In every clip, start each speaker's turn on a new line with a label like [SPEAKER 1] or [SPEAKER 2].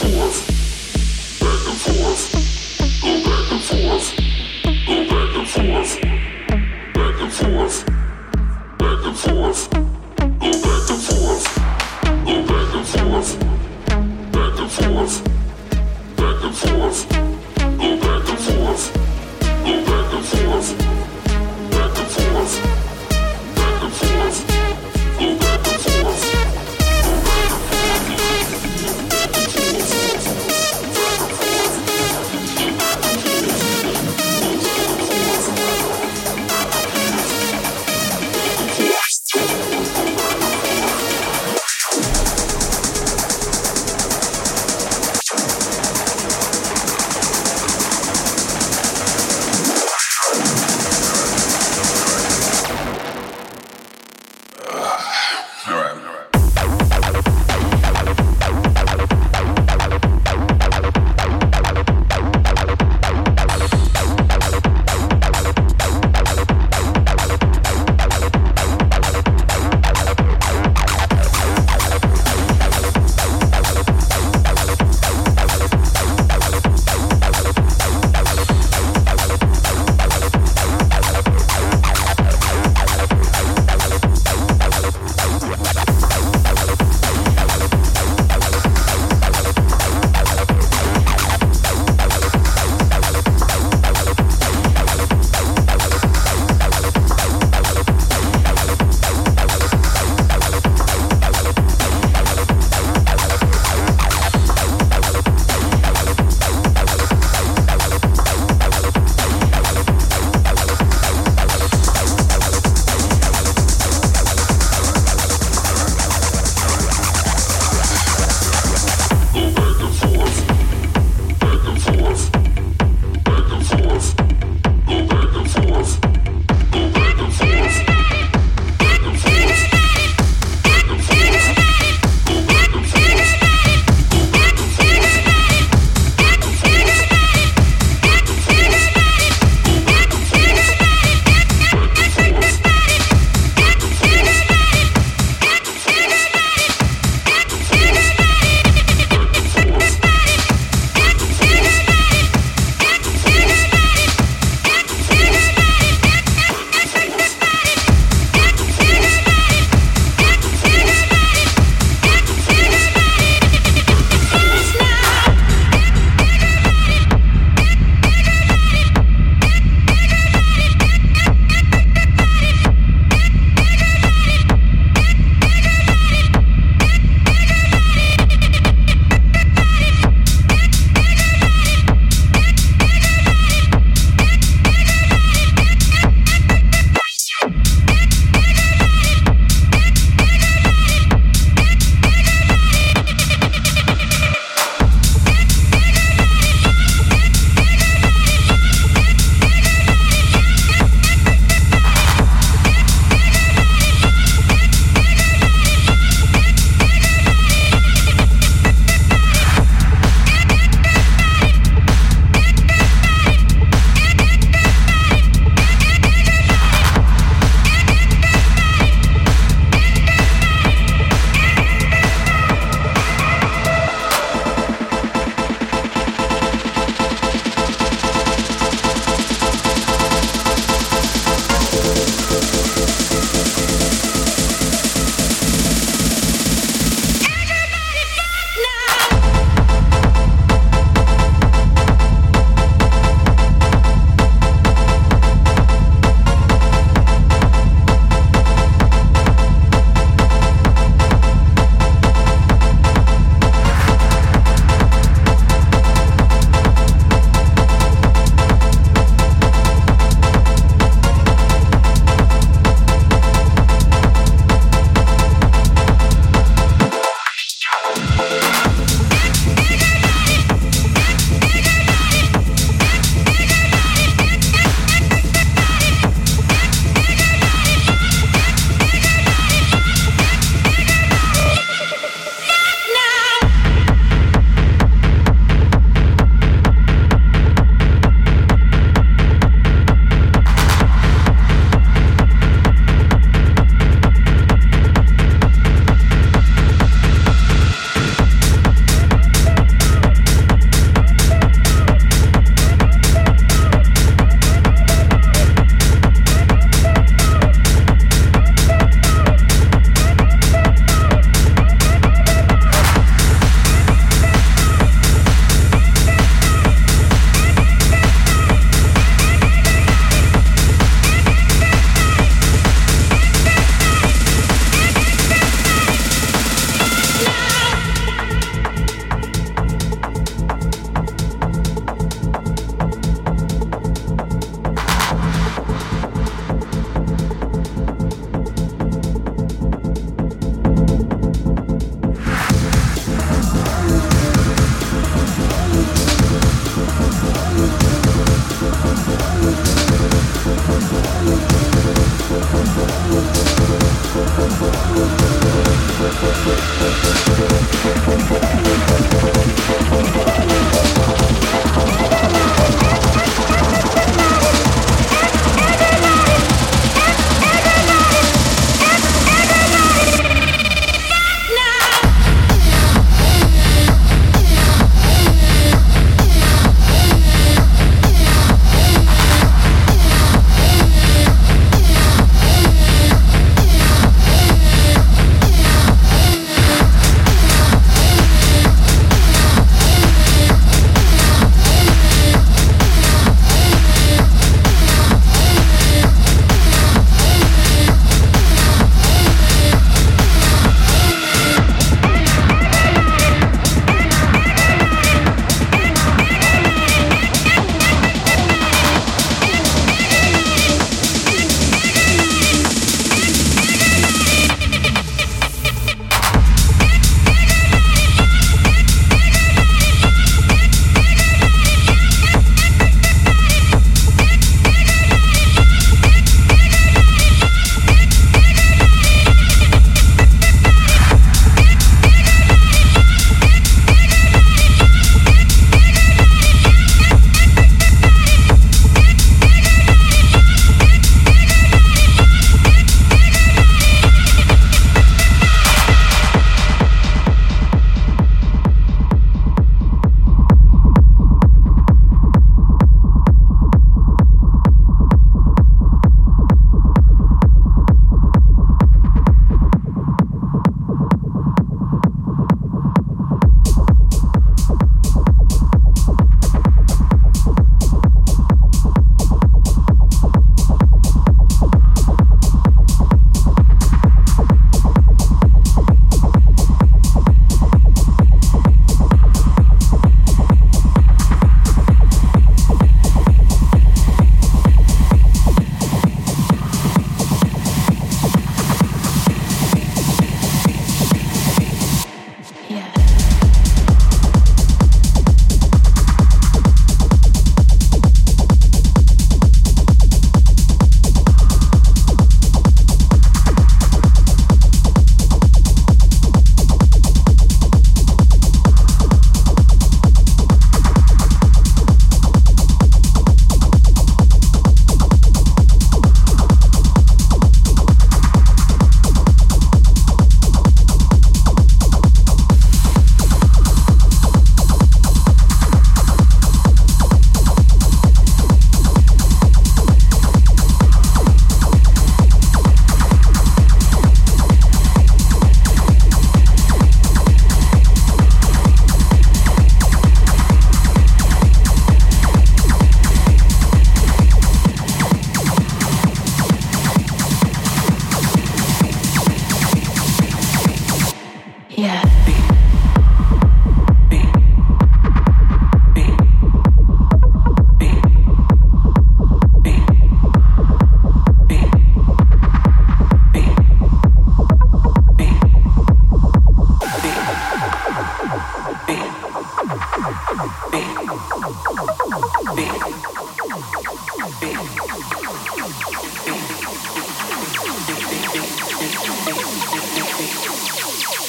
[SPEAKER 1] fourth.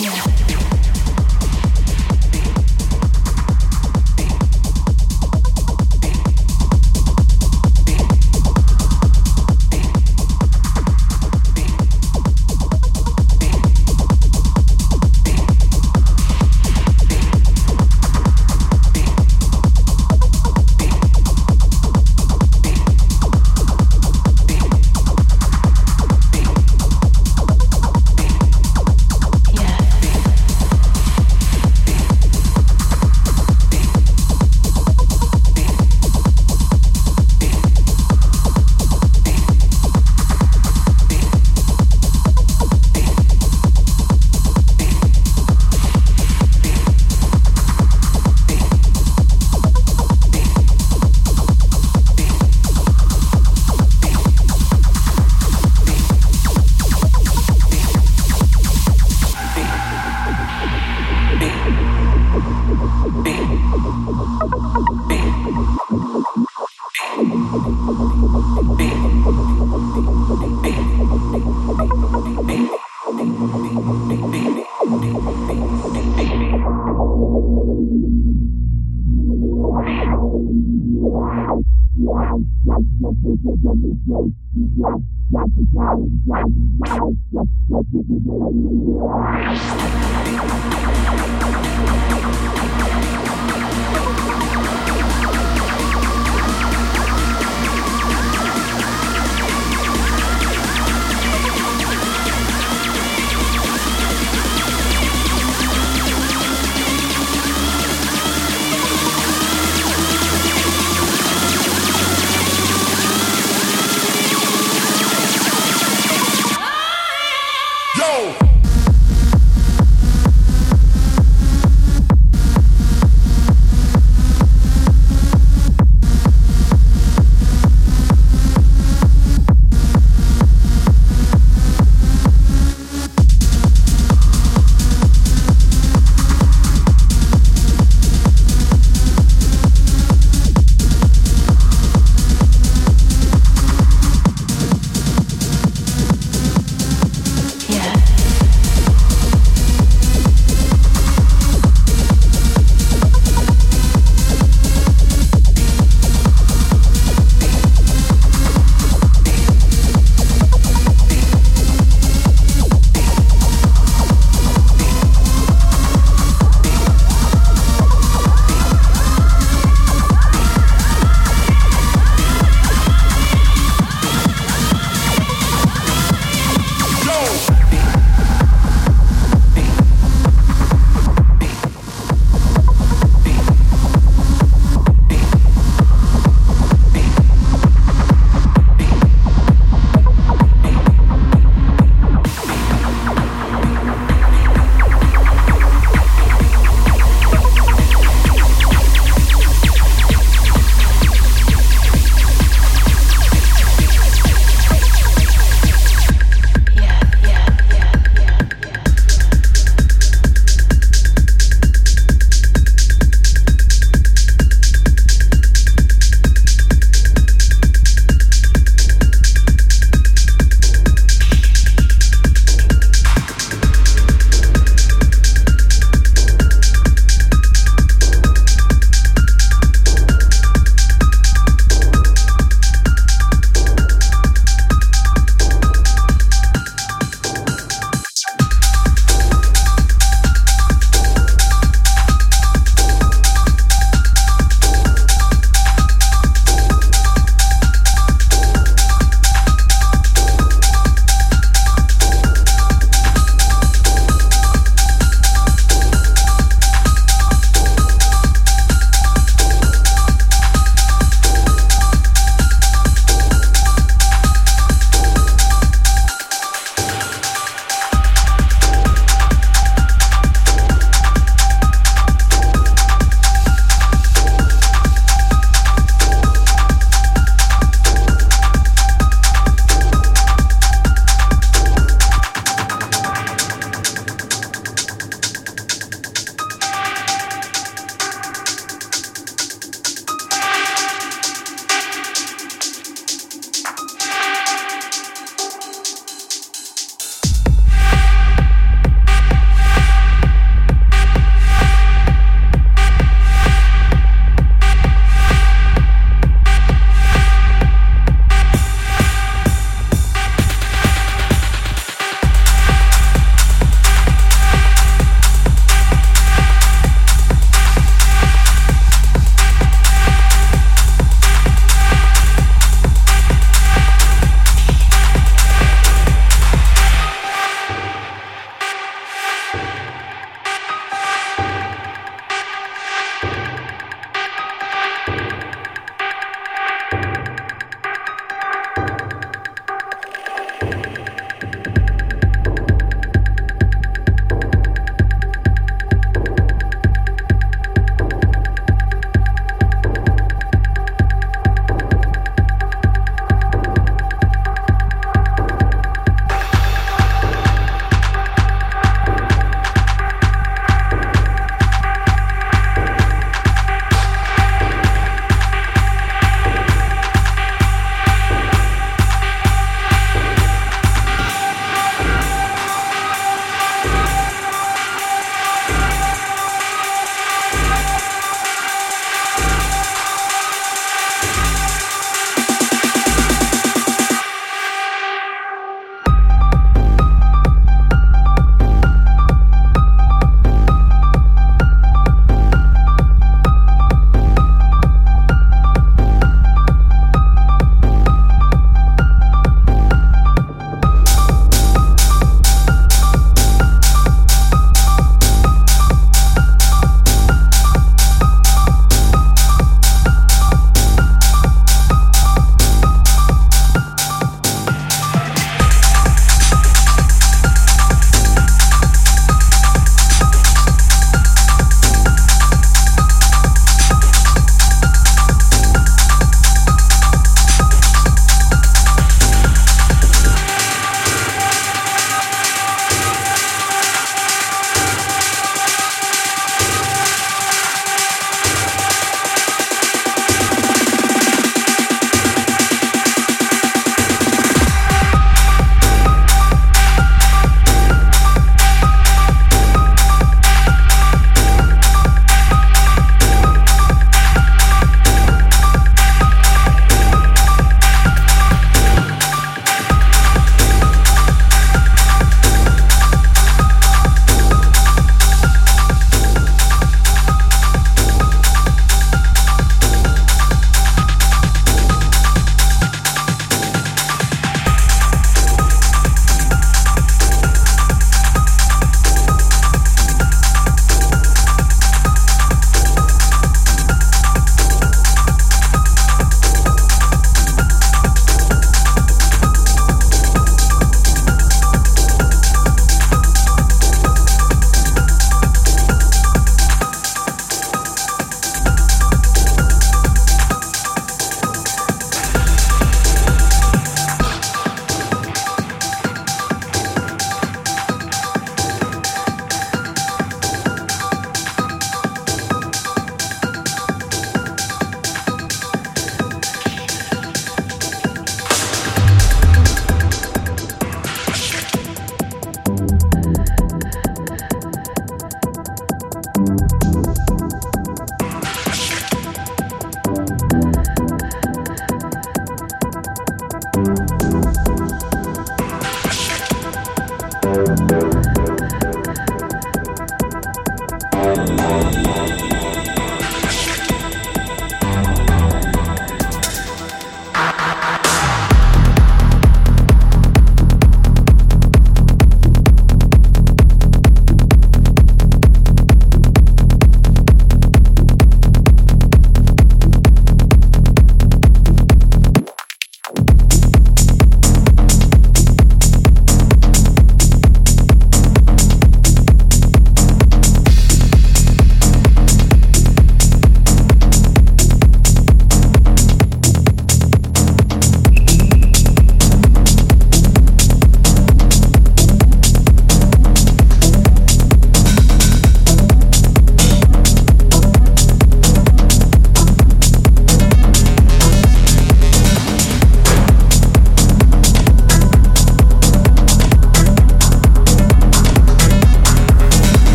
[SPEAKER 1] Yeah.